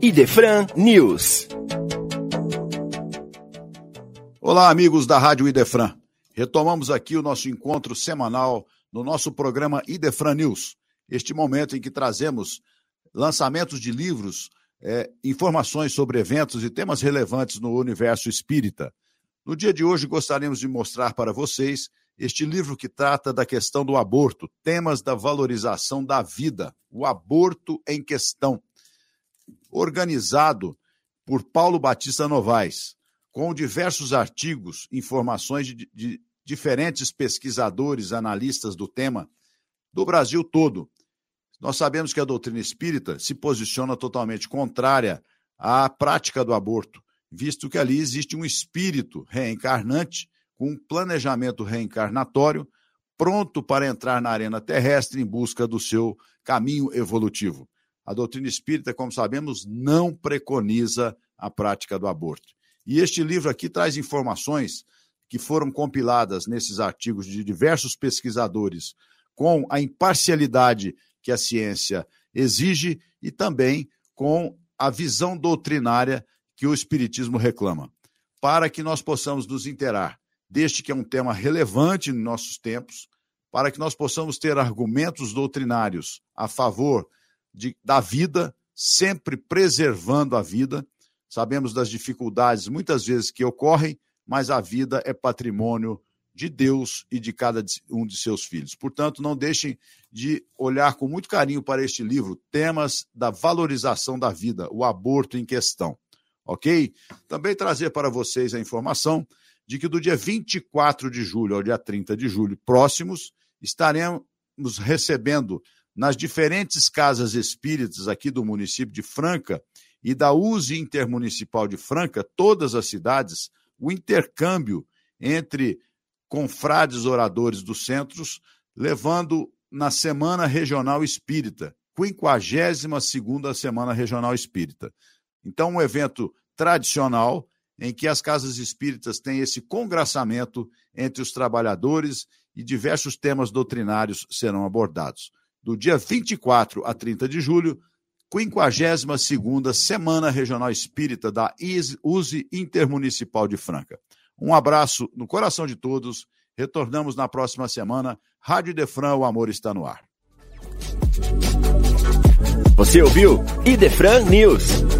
Idefran News. Olá, amigos da Rádio Idefran. Retomamos aqui o nosso encontro semanal no nosso programa Idefran News. Este momento em que trazemos lançamentos de livros, é, informações sobre eventos e temas relevantes no universo espírita. No dia de hoje, gostaríamos de mostrar para vocês este livro que trata da questão do aborto, temas da valorização da vida, o aborto em questão, organizado por Paulo Batista Novaes, com diversos artigos, informações de, de diferentes pesquisadores, analistas do tema do Brasil todo. Nós sabemos que a doutrina espírita se posiciona totalmente contrária à prática do aborto, visto que ali existe um espírito reencarnante com um planejamento reencarnatório, pronto para entrar na arena terrestre em busca do seu caminho evolutivo. A doutrina espírita, como sabemos, não preconiza a prática do aborto. E este livro aqui traz informações que foram compiladas nesses artigos de diversos pesquisadores com a imparcialidade que a ciência exige e também com a visão doutrinária que o Espiritismo reclama, para que nós possamos nos interar deste que é um tema relevante em nossos tempos, para que nós possamos ter argumentos doutrinários a favor de, da vida, sempre preservando a vida. Sabemos das dificuldades muitas vezes que ocorrem, mas a vida é patrimônio de Deus e de cada um de seus filhos. Portanto, não deixem de olhar com muito carinho para este livro, Temas da Valorização da Vida, o aborto em questão. Ok? Também trazer para vocês a informação de que do dia 24 de julho ao dia 30 de julho próximos, estaremos recebendo nas diferentes casas espíritas aqui do município de Franca e da USE Intermunicipal de Franca, todas as cidades, o intercâmbio entre confrades oradores dos centros, levando na Semana Regional Espírita, 52ª Semana Regional Espírita. Então, um evento tradicional em que as casas espíritas têm esse congraçamento entre os trabalhadores e diversos temas doutrinários serão abordados. Do dia 24 a 30 de julho, 52ª Semana Regional Espírita da USE Intermunicipal de Franca. Um abraço no coração de todos. Retornamos na próxima semana. Rádio Defran, o amor está no ar. Você ouviu Idefran News.